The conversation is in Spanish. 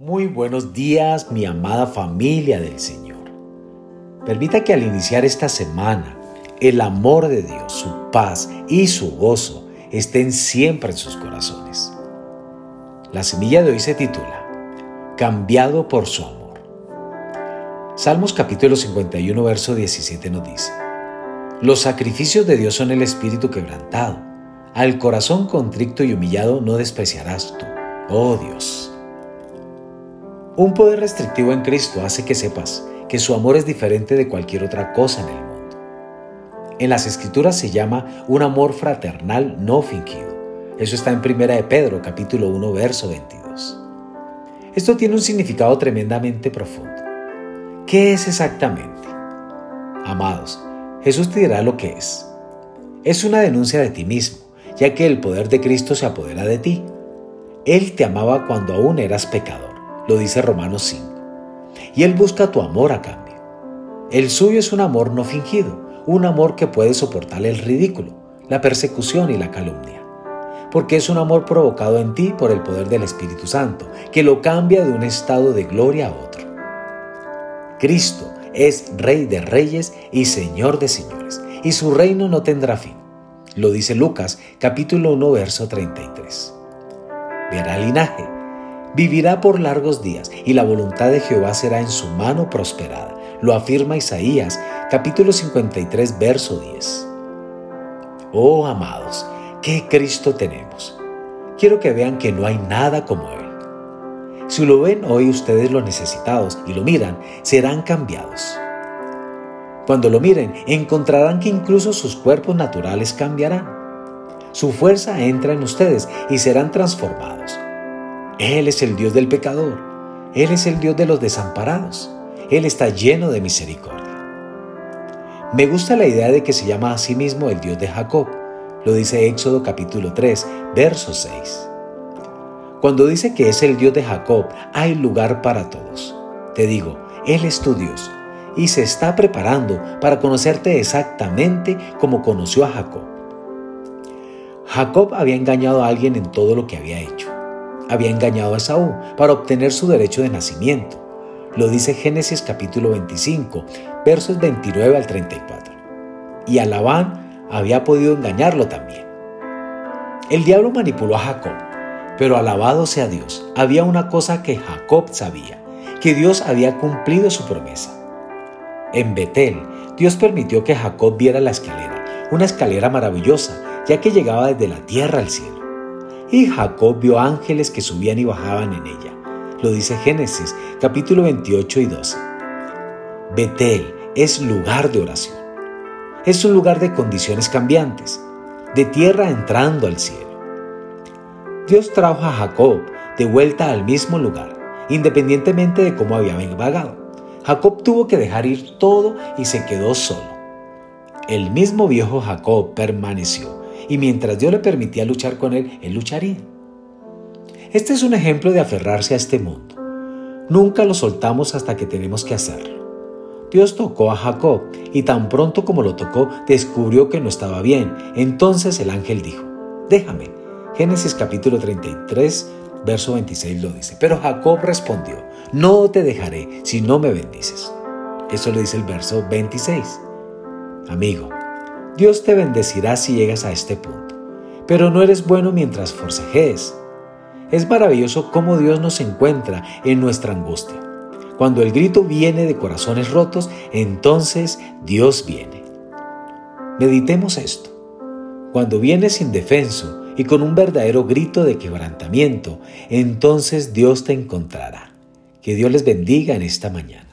Muy buenos días, mi amada familia del Señor. Permita que al iniciar esta semana, el amor de Dios, su paz y su gozo estén siempre en sus corazones. La semilla de hoy se titula Cambiado por su amor. Salmos capítulo 51, verso 17 nos dice, Los sacrificios de Dios son el espíritu quebrantado. Al corazón contrito y humillado no despreciarás tú, oh Dios. Un poder restrictivo en Cristo hace que sepas que su amor es diferente de cualquier otra cosa en el mundo. En las escrituras se llama un amor fraternal no fingido. Eso está en 1 de Pedro capítulo 1 verso 22. Esto tiene un significado tremendamente profundo. ¿Qué es exactamente? Amados, Jesús te dirá lo que es. Es una denuncia de ti mismo, ya que el poder de Cristo se apodera de ti. Él te amaba cuando aún eras pecador lo dice Romanos 5. Y Él busca tu amor a cambio. El suyo es un amor no fingido, un amor que puede soportar el ridículo, la persecución y la calumnia. Porque es un amor provocado en ti por el poder del Espíritu Santo, que lo cambia de un estado de gloria a otro. Cristo es Rey de reyes y Señor de señores, y su reino no tendrá fin. Lo dice Lucas capítulo 1 verso 33. Verá linaje, Vivirá por largos días y la voluntad de Jehová será en su mano prosperada. Lo afirma Isaías capítulo 53 verso 10. Oh amados, qué Cristo tenemos. Quiero que vean que no hay nada como Él. Si lo ven hoy ustedes los necesitados y lo miran, serán cambiados. Cuando lo miren, encontrarán que incluso sus cuerpos naturales cambiarán. Su fuerza entra en ustedes y serán transformados. Él es el Dios del pecador. Él es el Dios de los desamparados. Él está lleno de misericordia. Me gusta la idea de que se llama a sí mismo el Dios de Jacob. Lo dice Éxodo capítulo 3, verso 6. Cuando dice que es el Dios de Jacob, hay lugar para todos. Te digo, Él es tu Dios y se está preparando para conocerte exactamente como conoció a Jacob. Jacob había engañado a alguien en todo lo que había hecho había engañado a Esaú para obtener su derecho de nacimiento. Lo dice Génesis capítulo 25, versos 29 al 34. Y a Labán había podido engañarlo también. El diablo manipuló a Jacob, pero alabado sea Dios, había una cosa que Jacob sabía, que Dios había cumplido su promesa. En Betel, Dios permitió que Jacob viera la escalera, una escalera maravillosa, ya que llegaba desde la tierra al cielo y Jacob vio ángeles que subían y bajaban en ella. Lo dice Génesis capítulo 28 y 12. Betel es lugar de oración. Es un lugar de condiciones cambiantes, de tierra entrando al cielo. Dios trajo a Jacob de vuelta al mismo lugar, independientemente de cómo había vagado. Jacob tuvo que dejar ir todo y se quedó solo. El mismo viejo Jacob permaneció y mientras Dios le permitía luchar con él, él lucharía. Este es un ejemplo de aferrarse a este mundo. Nunca lo soltamos hasta que tenemos que hacerlo. Dios tocó a Jacob y tan pronto como lo tocó descubrió que no estaba bien. Entonces el ángel dijo, déjame. Génesis capítulo 33, verso 26 lo dice. Pero Jacob respondió, no te dejaré si no me bendices. Eso lo dice el verso 26. Amigo, Dios te bendecirá si llegas a este punto, pero no eres bueno mientras forcejees. Es maravilloso cómo Dios nos encuentra en nuestra angustia. Cuando el grito viene de corazones rotos, entonces Dios viene. Meditemos esto. Cuando vienes indefenso y con un verdadero grito de quebrantamiento, entonces Dios te encontrará. Que Dios les bendiga en esta mañana.